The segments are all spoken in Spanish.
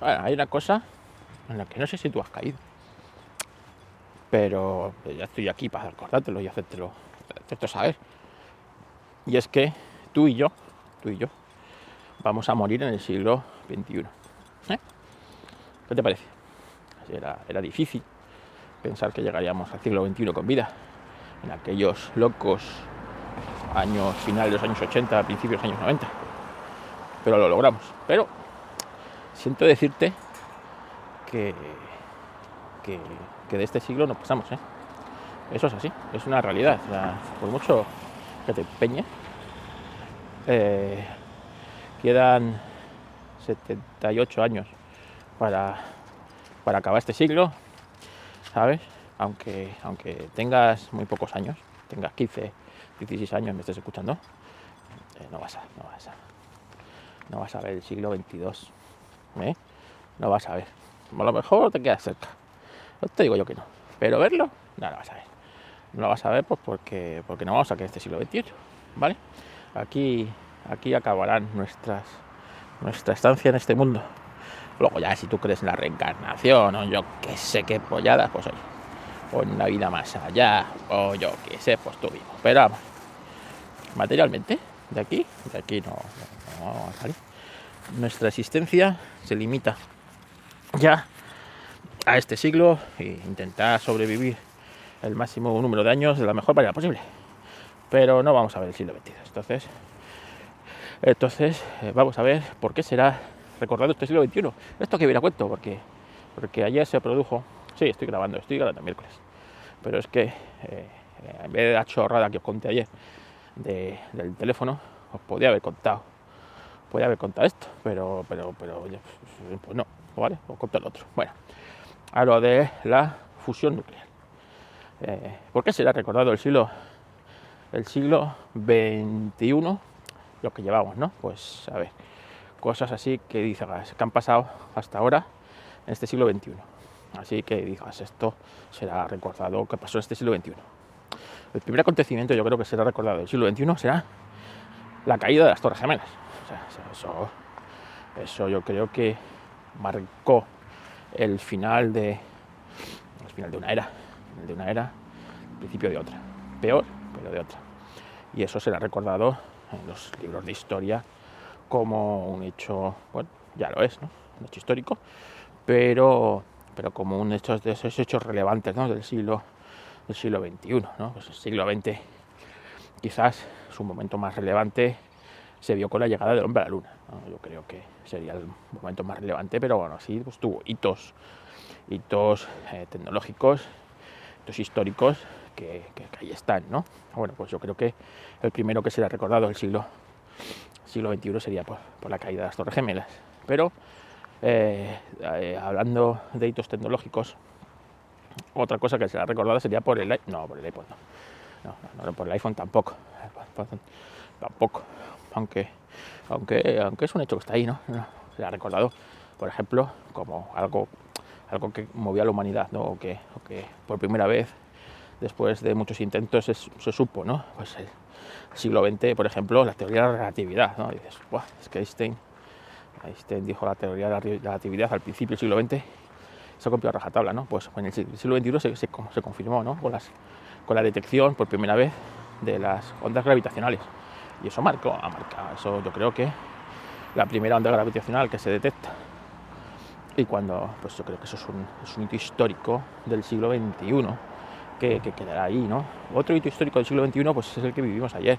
Hay una cosa en la que no sé si tú has caído. Pero ya estoy aquí para acordártelo y hacértelo, hacértelo saber. Y es que tú y yo, tú y yo, vamos a morir en el siglo XXI. ¿Eh? ¿Qué te parece? Era, era difícil pensar que llegaríamos al siglo XXI con vida. En aquellos locos años finales de los años 80, principios de los años 90. Pero lo logramos. Pero siento decirte que, que, de este siglo no pasamos. ¿eh? Eso es así, es una realidad. Por mucho que te empeñe, eh, quedan 78 años para, para acabar este siglo, ¿sabes? Aunque, aunque tengas muy pocos años, tengas 15, 16 años, me estés escuchando, eh, no, vas a, no, vas a, no vas a ver el siglo 22. ¿Eh? No vas a ver. A lo mejor te quedas cerca. No te digo yo que no. Pero verlo, no lo vas a ver. No lo vas a ver pues porque, porque no vamos a quedar este siglo 28. ¿Vale? Aquí, aquí acabarán nuestras, nuestra estancia en este mundo. Luego ya si tú crees en la reencarnación o yo que sé qué polladas, pues oye, o en una vida más allá, o yo qué sé, pues tú mismo. Pero vamos, materialmente, de aquí, de aquí no vamos a salir. Nuestra existencia se limita ya a este siglo e intentar sobrevivir el máximo número de años de la mejor manera posible. Pero no vamos a ver el siglo XXII. Entonces, entonces eh, vamos a ver por qué será recordado este siglo XXI. Esto que viene a cuento, porque, porque ayer se produjo. Sí, estoy grabando, estoy grabando miércoles. Pero es que eh, en vez de la chorrada que os conté ayer de, del teléfono, os podía haber contado. Podía haber contado esto, pero, pero, pero, pues no, ¿vale? Os conto el otro. Bueno, a lo de la fusión nuclear. Eh, ¿Por qué será recordado el siglo, el siglo XXI? Lo que llevamos, ¿no? Pues a ver, cosas así que digas que han pasado hasta ahora en este siglo XXI. Así que digas, esto será recordado que pasó en este siglo XXI. El primer acontecimiento yo creo que será recordado del siglo XXI será la caída de las Torres Gemelas. Eso, eso yo creo que marcó el final de el final de una era, de una era, principio de otra, peor, pero de otra. Y eso será recordado en los libros de historia como un hecho, bueno, ya lo es, ¿no? Un hecho histórico, pero, pero como un hecho de esos hechos relevantes, ¿no? Del siglo, del siglo XXI, ¿no? Pues el siglo XX, quizás su momento más relevante se vio con la llegada del hombre a la luna. ¿no? Yo creo que sería el momento más relevante, pero bueno, sí, pues tuvo hitos, hitos eh, tecnológicos, hitos históricos que, ahí están, ¿no? Bueno, pues yo creo que el primero que será recordado del siglo, siglo XXI sería por, por la caída de las Torres Gemelas. Pero eh, eh, hablando de hitos tecnológicos, otra cosa que será recordada sería por el no, por el iPod, no. No, no, por el iPhone tampoco, tampoco, aunque, aunque, aunque es un hecho que está ahí, ¿no? Se ha recordado, por ejemplo, como algo, algo que movía a la humanidad, ¿no? O que, o que por primera vez, después de muchos intentos, se, se supo, ¿no? Pues el siglo XX, por ejemplo, la teoría de la relatividad, ¿no? Y dices, Buah, es que Einstein, Einstein dijo la teoría de la relatividad al principio del siglo XX, se cumplió a rajatabla, ¿no? Pues en el siglo XXI se, se, se confirmó, ¿no? Con, las, con la detección por primera vez de las ondas gravitacionales. Y eso marcó, ha marcado, eso yo creo que la primera onda gravitacional que se detecta. Y cuando, pues yo creo que eso es un, es hito histórico del siglo XXI que, que, quedará ahí, ¿no? Otro hito histórico del siglo XXI, pues es el que vivimos ayer.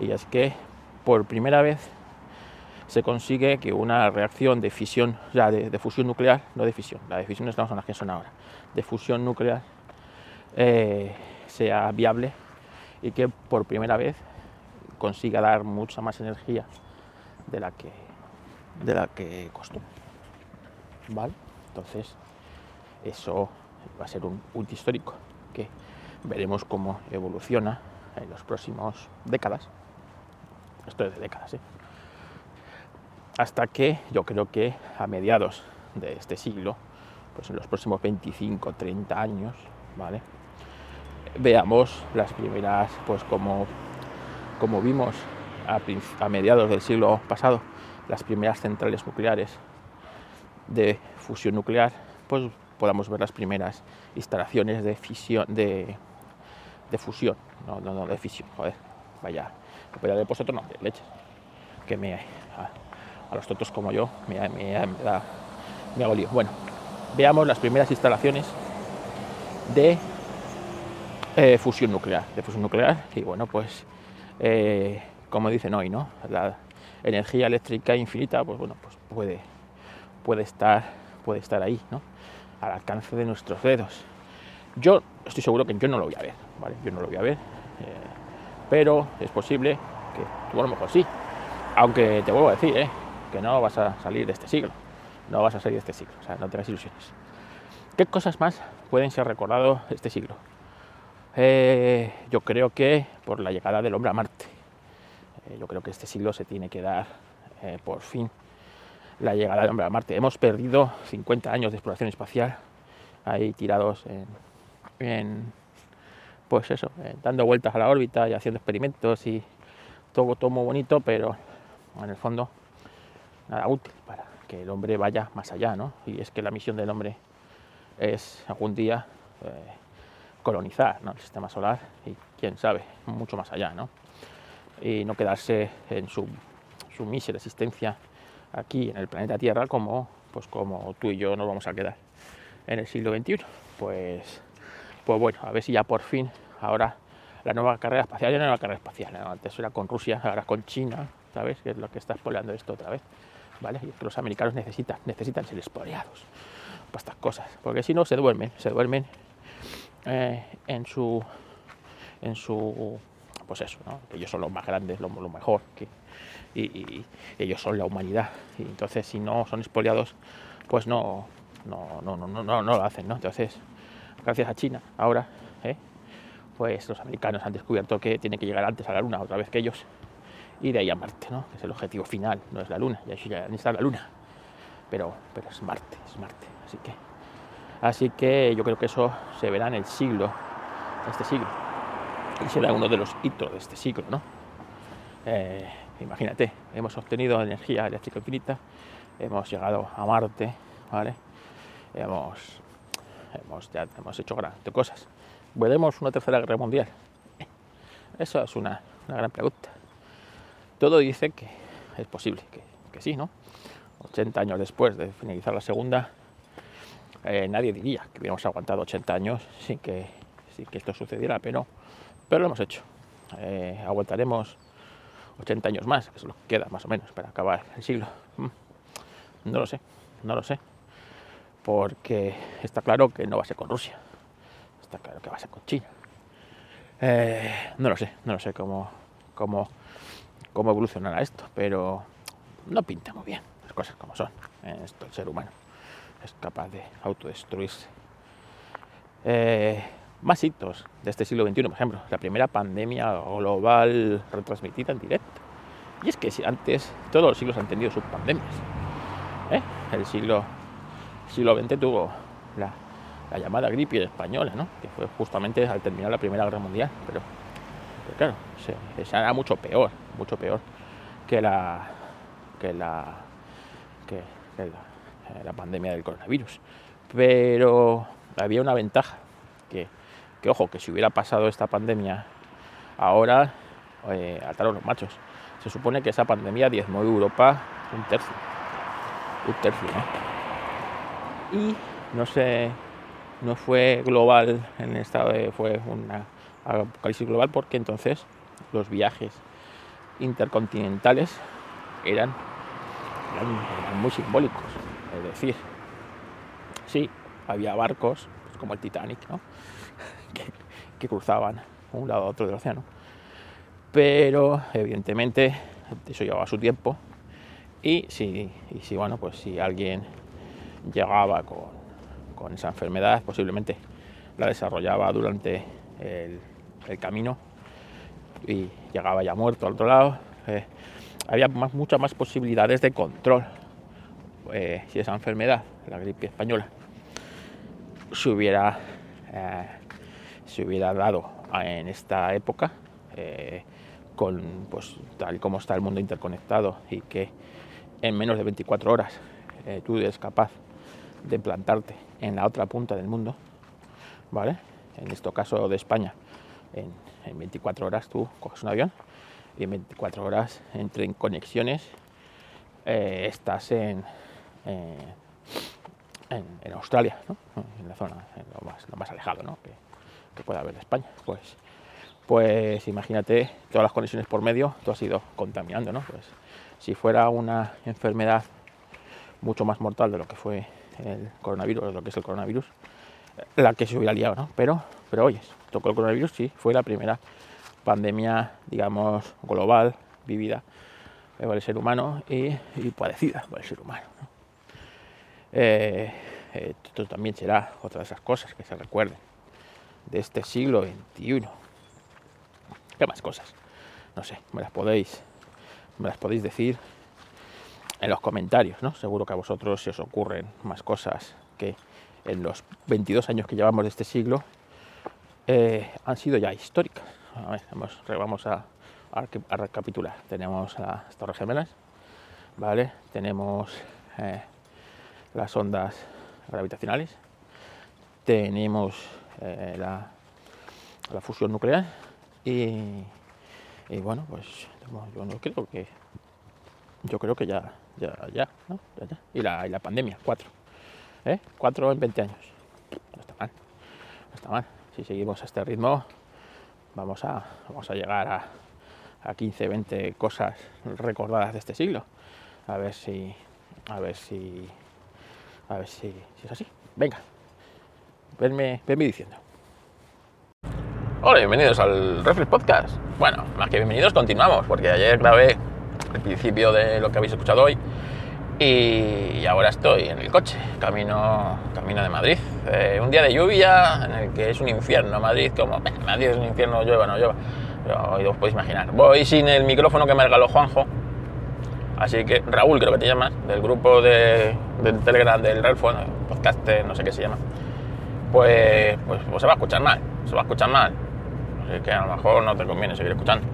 Y es que por primera vez se consigue que una reacción de fisión, ya de, de, fusión nuclear, no de fisión, la de fisión estamos en las que son ahora, de fusión nuclear, eh, sea viable y que por primera vez consiga dar mucha más energía de la que de la que costó. ¿Vale? Entonces, eso va a ser un hito histórico que veremos cómo evoluciona en los próximos décadas. Esto es de décadas, ¿eh? Hasta que yo creo que a mediados de este siglo, pues en los próximos 25, 30 años, ¿vale? Veamos las primeras, pues como, como vimos a, mediados del siglo pasado, las primeras centrales nucleares de fusión nuclear, pues podamos ver las primeras instalaciones de fisión, de, fusión, no, no, no, de fisión, joder, vaya, vaya de vosotros no, de leches, que me, a, a los tontos como yo me, me, me da, me hago lío. Bueno, veamos las primeras instalaciones de eh, fusión nuclear, de fusión nuclear, y bueno, pues eh, como dicen hoy, ¿no? La energía eléctrica infinita, pues bueno, pues puede, puede estar, puede estar ahí, ¿no? Al alcance de nuestros dedos. Yo estoy seguro que yo no lo voy a ver. Yo no lo voy a ver, eh, pero es posible que tú a lo mejor sí. Aunque te vuelvo a decir, ¿eh? que no vas a salir de este siglo, no vas a salir de este siglo, o sea, no tengas ilusiones. ¿Qué cosas más pueden ser recordados este siglo? Eh, yo creo que por la llegada del hombre a Marte. Eh, yo creo que este siglo se tiene que dar eh, por fin la llegada del hombre a Marte. Hemos perdido 50 años de exploración espacial ahí tirados en, en pues eso, dando vueltas a la órbita y haciendo experimentos y todo, todo muy bonito, pero en el fondo nada útil para que el hombre vaya más allá, ¿no? Y es que la misión del hombre es algún día colonizar ¿no? el sistema solar y quién sabe, mucho más allá, ¿no? Y no quedarse en su, su mísera existencia aquí en el planeta Tierra como, pues como tú y yo nos vamos a quedar en el siglo XXI. Pues, pues bueno, a ver si ya por fin ahora la nueva carrera espacial, ya no nueva carrera espacial, ¿no? antes era con Rusia, ahora con China, ¿sabes? Que es lo que está spoileando esto otra vez, ¿vale? Y es que los americanos necesitan, necesitan ser spoileados para estas cosas, porque si no se duermen, se duermen eh, en su, en su, pues eso, ellos son los más grandes, lo, lo mejor, y, ellos son la humanidad, entonces si no son expoliados, pues no, no, no, no, no, no, lo hacen, ¿no? Entonces, gracias a China, ahora, ¿eh? pues los americanos han descubierto que tienen que llegar antes a la Luna otra vez que ellos y de ahí a Marte, ¿no? que es el objetivo final, no es la Luna, ya, ya está la Luna, pero, pero es Marte, es Marte, así que, así que yo creo que eso se verá en el siglo, este siglo, y será uno de los hitos de este siglo, ¿no? Eh, imagínate, hemos obtenido energía eléctrica infinita, hemos llegado a Marte, ¿vale? Hemos, hemos, ya hemos hecho grandes cosas. ¿Veremos una tercera guerra mundial? Eso es una, una gran pregunta. Todo dice que es posible, que, sí, ¿no? 80 años después de finalizar la segunda, eh, nadie diría que hubiéramos aguantado 80 años sin que, sin que esto sucediera, pero, pero lo hemos hecho. Eh, aguantaremos 80 años más, que es lo que queda más o menos para acabar el siglo. No lo sé, no lo sé, porque está claro que no va a ser con Rusia está claro que va a ser con China. Eh, no lo sé, no lo sé cómo, cómo, cómo evolucionará esto, pero no pinta muy bien las cosas como son. Esto, el ser humano es capaz de autodestruirse. Eh, más hitos de este siglo XXI, por ejemplo, la primera pandemia global retransmitida en directo. Y es que antes todos los siglos han tenido sus pandemias. ¿eh? El siglo, siglo XX tuvo la la llamada gripe española, ¿no? que fue justamente al terminar la Primera Guerra Mundial. Pero, claro, se, se, era mucho peor, mucho peor que la, que la, que la, la, pandemia del coronavirus. Pero había una ventaja, que, que ojo, que si hubiera pasado esta pandemia ahora, eh, ataron los machos. Se supone que esa pandemia diezmó Europa un tercio. Un tercio, ¿no? Y no sé no fue global en estado de, fue una apocalipsis global porque entonces los viajes intercontinentales eran muy simbólicos. Es decir, sí, había barcos pues como el Titanic, que, cruzaban un lado a otro del océano. Pero evidentemente eso llevaba su tiempo y si, bueno, pues si alguien llegaba con esa enfermedad, posiblemente la desarrollaba durante el, camino y llegaba ya muerto al otro lado. Eh, había muchas más posibilidades de control eh, si esa enfermedad, la gripe española, se hubiera, eh, se hubiera dado en esta época, eh, con pues, tal como está el mundo interconectado y que en menos de 24 horas tú eres capaz de plantarte en la otra punta del mundo, ¿vale? En este caso de España, en, en 24 horas tú coges un avión y en 24 horas entre conexiones eh, estás en, eh, en, Australia, ¿no? en la zona en lo, más, lo más alejado ¿no? que, que pueda haber de España. Pues, pues imagínate todas las conexiones por medio, tú has ido contaminando, ¿no? Pues si fuera una enfermedad mucho más mortal de lo que fue el coronavirus, lo que es el coronavirus, la que se hubiera liado, ¿no? Pero, pero oyes, tocó el coronavirus, sí, fue la primera pandemia, digamos, global, vivida por el ser humano y, y padecida por el ser humano. ¿no? Eh, eh, esto también será otra de esas cosas que se recuerden de este siglo XXI. ¿Qué más cosas? No sé, me las podéis, me las podéis decir en los comentarios, ¿no? Seguro que a vosotros se os ocurren más cosas que en los 22 años que llevamos de este siglo eh, han sido ya históricas. A ver, vamos, a, recapitular. Tenemos las Torres Gemelas, ¿vale? Tenemos las ondas gravitacionales, tenemos eh, la, la, fusión nuclear y, y, bueno, pues yo no creo que yo creo que ya, ya, ya, ¿no? ya, ya. Y, la, y la pandemia, cuatro. ¿eh? Cuatro en 20 años. No está mal, no está mal. Si seguimos a este ritmo, vamos a, vamos a llegar a, a 15, 20 cosas recordadas de este siglo. A ver si, a ver si, a ver si, si es así. Venga, venme, venme diciendo. Hola, bienvenidos al Reflex Podcast. Bueno, más que bienvenidos, continuamos, porque ayer grabé el principio de lo que habéis escuchado hoy y ahora estoy en el coche, camino, camino de Madrid. Eh, un día de lluvia en el que es un infierno Madrid, como Madrid es un infierno, llueva, no llueva. Pero os podéis imaginar. Voy sin el micrófono que me regaló Juanjo, así que Raúl creo que te llamas, del grupo de, del Telegram del Relfon, podcast, no sé qué se llama. Pues, pues, pues se va a escuchar mal, se va a escuchar mal. Así que a lo mejor no te conviene seguir escuchando.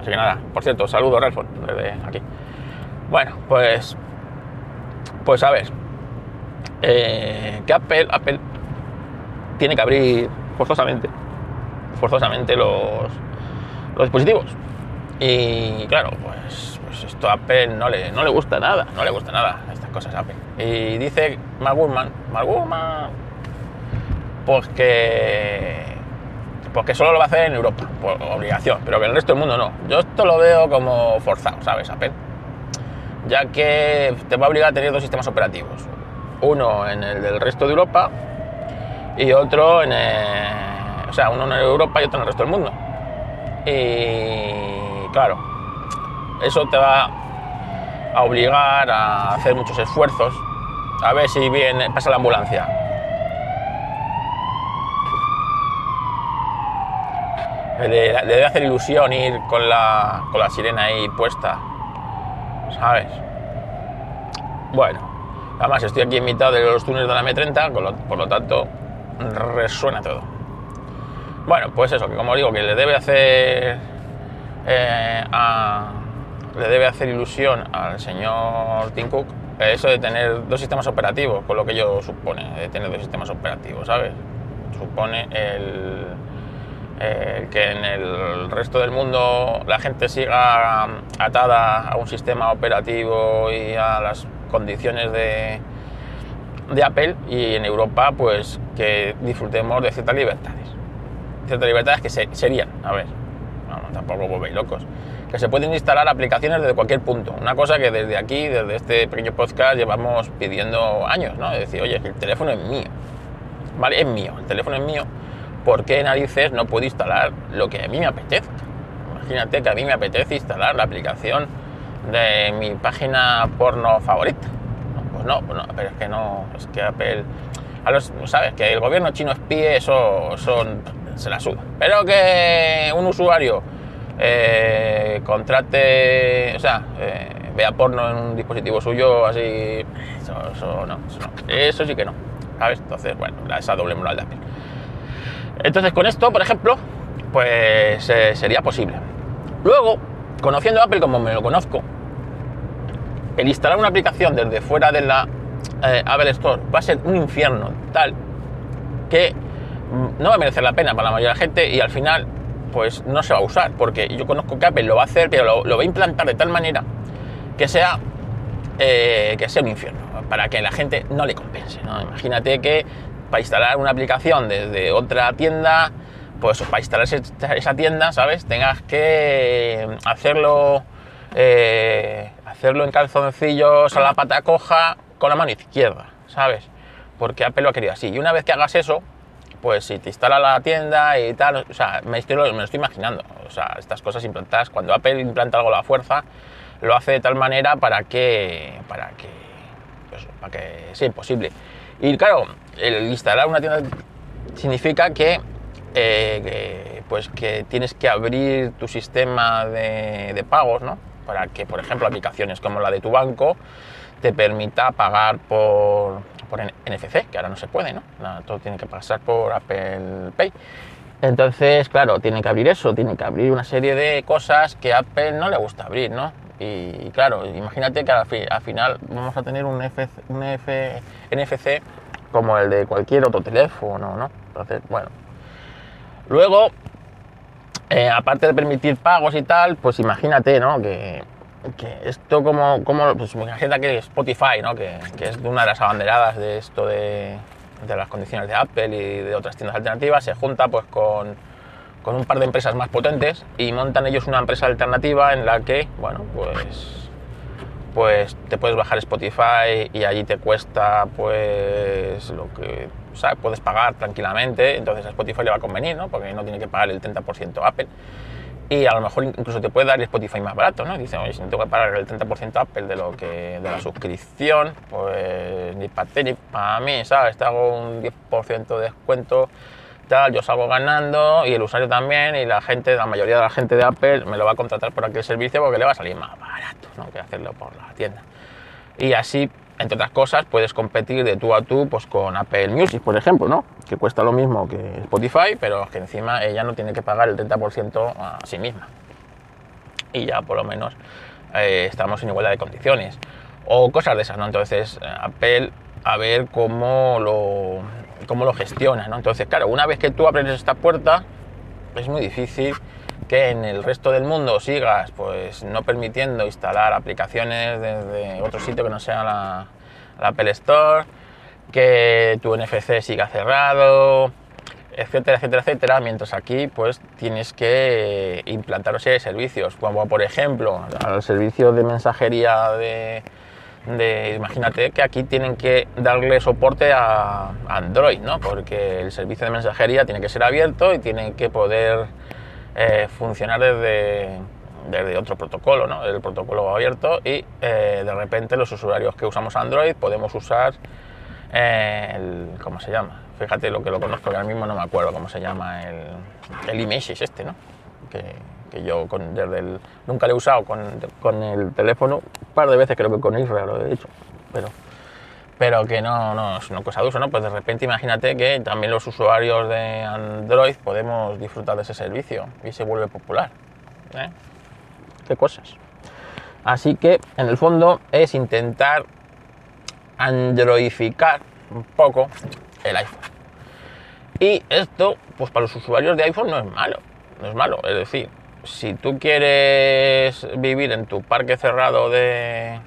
Así que nada, por cierto, saludo Relfon desde aquí. Bueno, pues pues a ver, eh, que Apple, Apple tiene que abrir forzosamente, forzosamente los, los dispositivos. Y claro, pues, pues, esto a Apple no le, no le gusta nada, no le gusta nada cosas Apple. Y dice Mark Gurman, pues que, pues que solo lo va a hacer en Europa, por obligación, pero que en el resto del mundo no. Yo esto lo veo como forzado, ¿sabes? Apple ya que te va a obligar a tener dos sistemas operativos. Uno en el del resto de Europa y otro en el, o sea, uno en Europa y otro en el resto del mundo. Y claro, eso te va a obligar a hacer muchos esfuerzos. A ver si bien pasa la ambulancia. Le, debe hacer ilusión ir con la, con la sirena ahí puesta. ¿sabes? Bueno, además estoy aquí en mitad de los túneles de la M30, lo, por lo tanto resuena todo. Bueno, pues eso, que como digo, que le debe hacer eh, a, le debe hacer ilusión al señor Tim Cook eso de tener dos sistemas operativos, con lo que ello supone, de tener dos sistemas operativos, ¿sabes? Supone el, que en el resto del mundo la gente siga atada a un sistema operativo y a las condiciones de, de Apple y en Europa pues que disfrutemos de ciertas libertades. Ciertas libertades que se, serían, a ver, no, tampoco volvéis locos, que se pueden instalar aplicaciones desde cualquier punto. Una cosa que desde aquí, desde este pequeño podcast, llevamos pidiendo años, ¿no? Decir, oye, el teléfono es mío, ¿vale? Es mío, el teléfono es mío ¿por qué narices no puedo instalar lo que a mí me apetezca? Imagínate que a mí me apetece instalar la aplicación de mi página porno favorita. pues, no, pues no, pero es que no, es que Apple, a los, sabes, que el gobierno chino espíe, eso, son se la suda. Pero que un usuario eh, contrate, o sea, eh, vea porno en un dispositivo suyo, así, eso, no, eso sí que no, ¿sabes? Entonces, bueno, esa doble moral de Apple. Entonces con esto, por ejemplo, pues eh, sería posible. Luego, conociendo Apple como me lo conozco, el instalar una aplicación desde fuera de la Apple Store va a ser un infierno tal que mm, no va a merecer la pena para la mayoría de la gente y al final pues no se va a usar porque yo conozco que Apple lo va a hacer pero lo, va a implantar de tal manera que sea eh, que sea un infierno para que la gente no le compense imagínate que para instalar una aplicación desde otra tienda pues para instalar esa tienda sabes tengas que hacerlo eh, hacerlo en calzoncillos a la pata coja con la mano izquierda, ¿sabes? Porque Apple lo ha querido así. Y una vez que hagas eso, pues si te instala la tienda y tal, o sea, me, estoy, me lo estoy imaginando. O sea, estas cosas implantadas, cuando Apple implanta algo a la fuerza, lo hace de tal manera para que, para que, pues, para que sea imposible. Y claro, el instalar una tienda significa que, eh, pues que tienes que abrir tu sistema de, de pagos, ¿no? Para que, por ejemplo, aplicaciones como la de tu banco, te permita pagar por, por NFC, que ahora no se puede, ¿no? Todo tiene que pasar por Apple Pay. Entonces, claro, tiene que abrir eso, tiene que abrir una serie de cosas que Apple no le gusta abrir, ¿no? Y, claro, imagínate que al, final vamos a tener un, un NFC como el de cualquier otro teléfono, ¿no? Entonces, bueno. Luego, eh, aparte de permitir pagos y tal, pues imagínate, ¿no? Que que esto como, como pues imagínate que Spotify, ¿no? que, que, es una de las abanderadas de esto de, de, las condiciones de Apple y de otras tiendas alternativas, se junta pues con, con, un par de empresas más potentes y montan ellos una empresa alternativa en la que, bueno, pues, pues te puedes bajar Spotify y allí te cuesta pues lo que o sea, puedes pagar tranquilamente, entonces a Spotify le va a convenir, ¿no? porque no tiene que pagar el 30% Apple y a lo mejor incluso te puede dar Spotify más barato, ¿no? Dice, oye, si no tengo que pagar el 30% Apple de lo que de la suscripción, pues ni para ti ni para mí, ¿sabes? Te hago un 10% de descuento, tal, yo salgo ganando y el usuario también y la gente, la mayoría de la gente de Apple me lo va a contratar por aquel servicio porque le va a salir más barato, ¿no? Que hacerlo por la tienda. Y así entre otras cosas, puedes competir de tú a tú pues, con Apple Music, por ejemplo, ¿no? que cuesta lo mismo que Spotify, pero que encima ella no tiene que pagar el 30% a sí misma. Y ya por lo menos eh, estamos en igualdad de condiciones. O cosas de esas, ¿no? Entonces, Apple, a ver cómo lo, cómo lo gestiona, ¿no? Entonces, claro, una vez que tú abres esta puerta, es muy difícil que en el resto del mundo sigas pues no permitiendo instalar aplicaciones desde otro sitio que no sea la, Apple Store, que tu NFC siga cerrado, etcétera, etcétera, etcétera, mientras aquí pues tienes que implantar una serie de servicios, como por ejemplo al servicio de mensajería de, de, imagínate que aquí tienen que darle soporte a Android, ¿no? Porque el servicio de mensajería tiene que ser abierto y tiene que poder eh, funcionar desde, desde, otro protocolo, ¿no? el protocolo abierto y eh, de repente los usuarios que usamos Android podemos usar eh, el, ¿cómo se llama? Fíjate lo que lo conozco, que ahora mismo no me acuerdo cómo se llama el, el iMessage este, ¿no? Que, que yo con, desde el, nunca lo he usado con, con, el teléfono, un par de veces creo que con Israel lo he hecho, pero pero que no, no es una cosa de uso, ¿no? Pues de repente imagínate que también los usuarios de Android podemos disfrutar de ese servicio y se vuelve popular. ¿eh? ¿Qué cosas? Así que en el fondo es intentar androidificar un poco el iPhone. Y esto, pues para los usuarios de iPhone no es malo, no es malo. Es decir, si tú quieres vivir en tu parque cerrado de,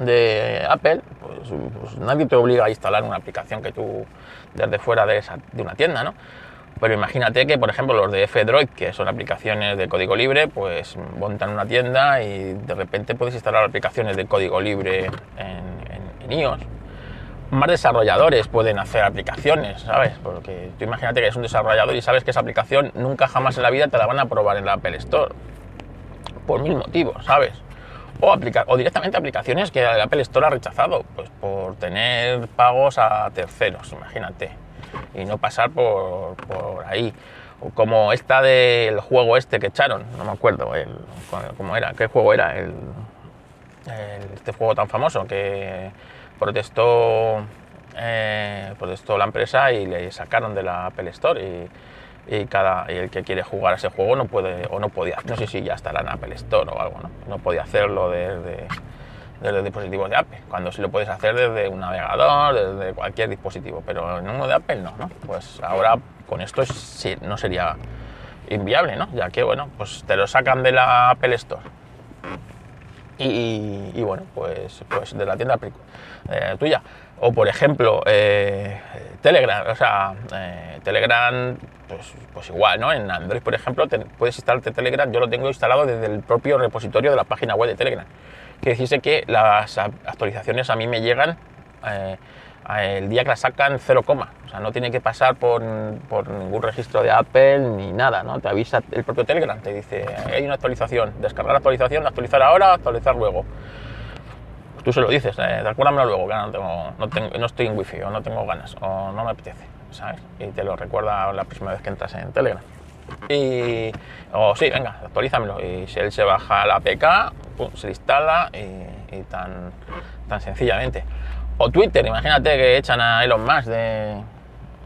de Apple, pues, pues, nadie te obliga a instalar una aplicación que tú desde fuera de, esa, de una tienda, ¿no? Pero imagínate que, por ejemplo, los de F-Droid, que son aplicaciones de código libre, pues montan una tienda y de repente puedes instalar aplicaciones de código libre en, en, iOS. Más desarrolladores pueden hacer aplicaciones, ¿sabes? Porque tú imagínate que eres un desarrollador y sabes que esa aplicación nunca jamás en la vida te la van a probar en la Apple Store. Por mil motivos, ¿sabes? O, o directamente aplicaciones que Apple Store ha rechazado, pues por tener pagos a terceros, imagínate, y no pasar por, por ahí. O como esta del juego este que echaron, no me acuerdo el, cómo era, qué juego era, el, este juego tan famoso que protestó, eh, protestó la empresa y le sacaron de la Apple Store y cada el que quiere jugar a ese juego no puede o no podía no sé si ya estará en Apple Store o algo no no podía hacerlo desde desde dispositivos de Apple, cuando sí lo puedes hacer desde un navegador, desde cualquier dispositivo, pero en uno de Apple no, ¿no? Pues ahora con esto no sería inviable, ¿no? Ya que, bueno, pues te lo sacan de la Apple Store. Y, bueno, pues, pues de la tienda eh, tuya. O por ejemplo, eh, Telegram, o sea, eh, Telegram, pues, pues, igual, ¿no? En Android, por ejemplo, puedes instalarte Telegram, yo lo tengo instalado desde el propio repositorio de la página web de Telegram. Que dice que las actualizaciones a mí me llegan el día que la sacan 0, o sea, no tiene que pasar por, ningún registro de Apple ni nada, ¿no? Te avisa el propio Telegram, te dice, hay una actualización, descargar la actualización, actualizar ahora, actualizar luego. Tú se lo dices, eh, recuérdamelo luego, que no, tengo, no, tengo, no estoy en wifi o no tengo ganas o no me apetece, ¿sabes? Y te lo recuerda la próxima vez que entras en Telegram. Y, o sí, venga, actualízamelo. Y si él se baja la APK, se instala y, y tan, tan sencillamente. O Twitter, imagínate que echan a Elon Musk de,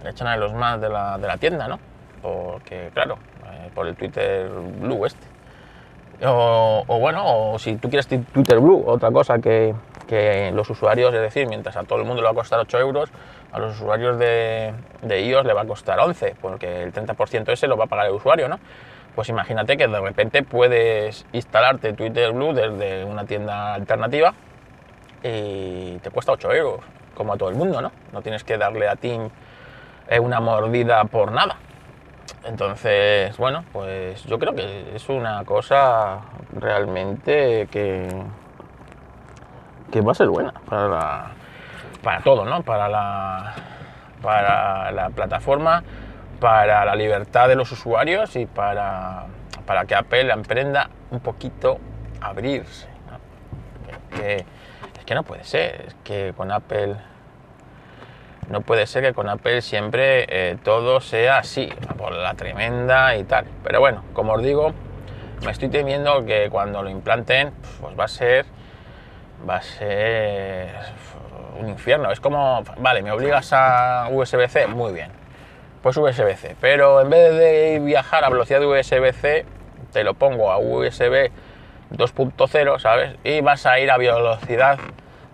echan a Elon Musk de la, de la tienda, ¿no? Porque, claro, eh, por el Twitter Blue este. O, bueno, o si tú quieres Twitter Blue, otra cosa que, que, los usuarios, es decir, mientras a todo el mundo le va a costar 8 euros, a los usuarios de, de iOS le va a costar 11, porque el 30% ese lo va a pagar el usuario, ¿no? Pues imagínate que de repente puedes instalarte Twitter Blue desde una tienda alternativa y te cuesta 8 euros, como a todo el mundo, ¿no? No tienes que darle a Tim eh, una mordida por nada. Entonces, bueno, pues yo creo que es una cosa realmente que, que va a ser buena para, para todo, ¿no? Para la, para la plataforma, para la libertad de los usuarios y para, para que Apple emprenda un poquito a abrirse. Que, que no puede ser, es que con Apple no puede ser que con Apple siempre eh, todo sea así, por la tremenda y tal. Pero bueno, como os digo, me estoy temiendo que cuando lo implanten, pues va a ser, va a ser un infierno. Es como, vale, me obligas a USB-C, muy bien, pues USB-C. Pero en vez de viajar a velocidad de USB-C, te lo pongo a USB 2.0, ¿sabes? Y vas a ir a velocidad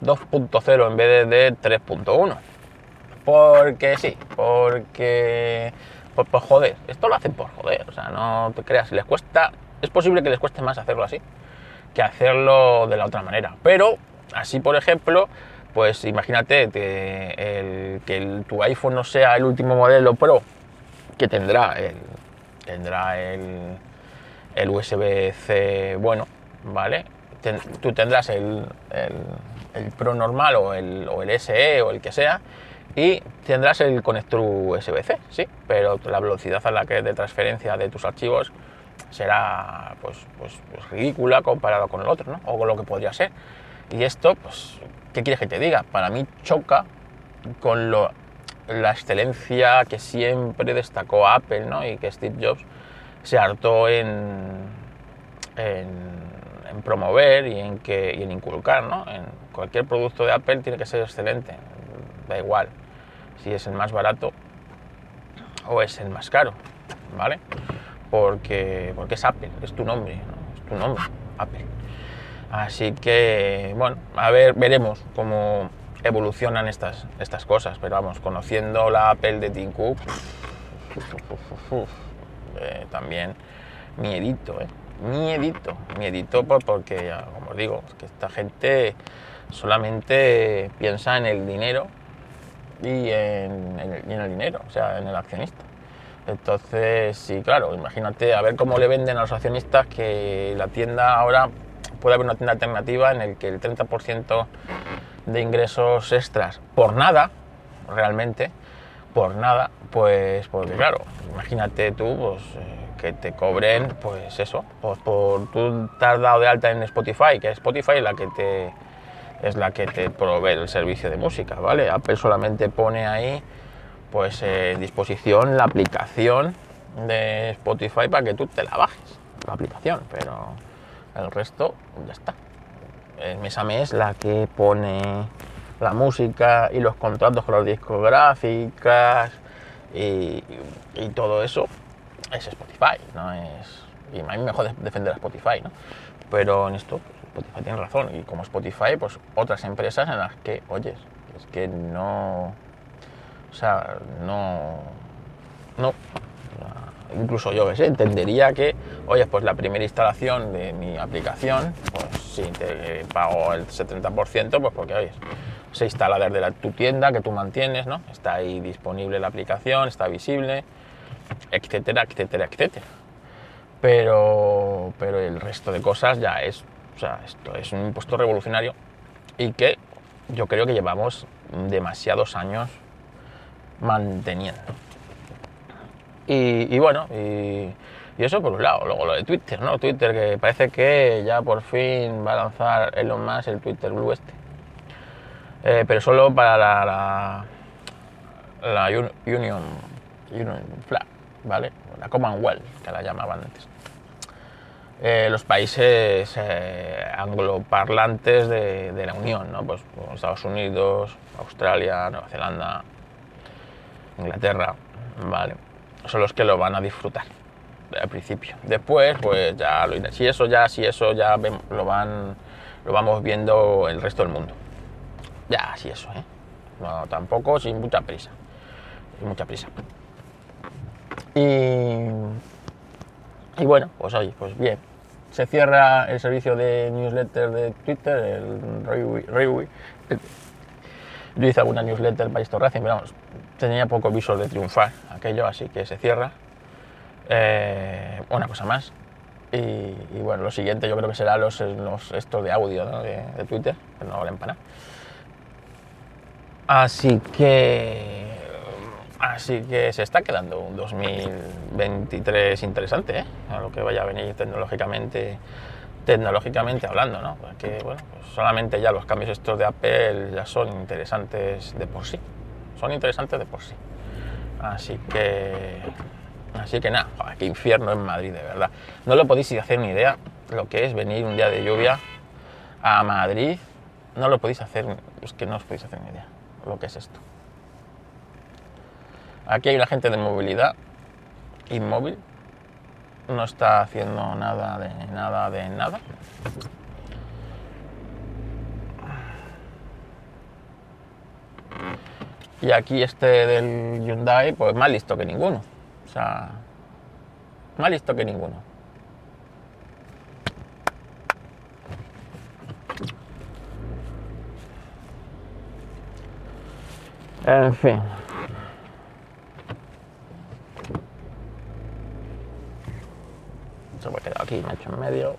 2.0 en vez de 3.1. Porque sí, porque... Pues, pues, joder, esto lo hacen por joder, o sea, no te creas, les cuesta, es posible que les cueste más hacerlo así que hacerlo de la otra manera. Pero así, por ejemplo, pues imagínate que, el, tu iPhone no sea el último modelo Pro que tendrá el, tendrá el, el USB-C bueno, ¿vale? tú tendrás el, el, Pro normal o el, o el SE o el que sea y tendrás el conector USB-C, sí, pero la velocidad a la que de transferencia de tus archivos será pues, pues, pues, ridícula comparado con el otro, ¿no? O con lo que podría ser. Y esto, pues, ¿qué quieres que te diga? Para mí choca con lo, la excelencia que siempre destacó Apple, ¿no? Y que Steve Jobs se hartó en, en en promover y en, que, y en inculcar, ¿no? En cualquier producto de Apple tiene que ser excelente, da igual si es el más barato o es el más caro, ¿vale? Porque, porque es Apple, es tu nombre, es tu nombre, Apple. Así que, bueno, a ver, veremos cómo evolucionan estas, estas cosas, pero vamos, conociendo la Apple de Tim Cook, eh, también miedito, ¿eh? miedito, miedito porque, como os digo, que esta gente solamente piensa en el dinero y en, el, dinero, o sea, en el accionista. Entonces, sí, claro, imagínate a ver cómo le venden a los accionistas que la tienda ahora puede haber una tienda alternativa en el que el 30% de ingresos extras por nada, realmente, por nada, pues porque claro, imagínate tú, pues eh, que te cobren, pues eso, pues por tú estar dado de alta en Spotify, que Spotify es la que te es la que te provee el servicio de música, ¿vale? Apple solamente pone ahí pues en disposición la aplicación de Spotify para que tú te la bajes, la aplicación, pero el resto ya está. El mes a mes la que pone la música y los contratos con las discográficas y, y todo eso es Spotify, no es... Y a mí mejor defender a Spotify, ¿no? Pero en esto pues, Spotify tiene razón. Y como Spotify, pues otras empresas en las que, oyes, es que no... O sea, no... No. Incluso yo que sé, entendería que, oye, pues la primera instalación de mi aplicación, pues sí, te pago el 70%, pues porque, oye, se instala desde tu tienda que tú mantienes, ¿no? Está ahí disponible la aplicación, está visible, etcétera, etcétera, etcétera. Pero, pero el resto de cosas ya es, o sea, esto es un impuesto revolucionario y que yo creo que llevamos demasiados años manteniendo. Y, bueno, y, eso por un lado. Luego lo de Twitter, ¿no? Twitter que parece que ya por fin va a lanzar Elon Musk el Twitter Blue este. Eh, pero solo para la, la, Union, Union Flag, ¿vale? La Commonwealth, que la llamaban antes. Eh, los países eh, angloparlantes de, la Unión, ¿no? Pues, pues Estados Unidos, Australia, Nueva Zelanda, Inglaterra, ¿vale? Son los que lo van a disfrutar al principio. Después, pues ya lo si eso ya, si eso ya lo van, lo vamos viendo el resto del mundo. Ya, así eso, ¿eh? No, tampoco sin mucha prisa. Sin mucha prisa. Y, y bueno, pues oye, pues bien. Se cierra el servicio de newsletter de Twitter, el Rewi. Yo hice alguna newsletter para esto Racing, pero tenía poco viso de triunfar aquello, así que se cierra. Eh, una cosa más. Y, bueno, lo siguiente yo creo que será los, los estos de audio de, de, Twitter, que no valen para nada. Así que. Así que se está quedando un 2023 interesante, ¿eh? A lo que vaya a venir tecnológicamente, tecnológicamente hablando, ¿no? Porque, bueno, pues solamente ya los cambios estos de Apple ya son interesantes de por sí. Son interesantes de por sí. Así que. Así que nada, qué infierno en Madrid, de verdad. No lo podéis hacer ni idea lo que es venir un día de lluvia a Madrid. No lo podéis hacer, es que no os podéis hacer ni idea lo que es esto. Aquí hay la gente de movilidad inmóvil, no está haciendo nada de nada de nada. Y aquí este del Hyundai, pues más listo que ninguno. O sea, más listo que ninguno. En fin. Se me ha quedado aquí, me hecho en medio.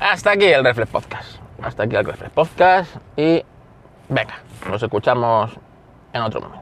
Hasta aquí el Reflex Podcast. Hasta aquí el Reflex Podcast y Venga, nos escuchamos en otro momento.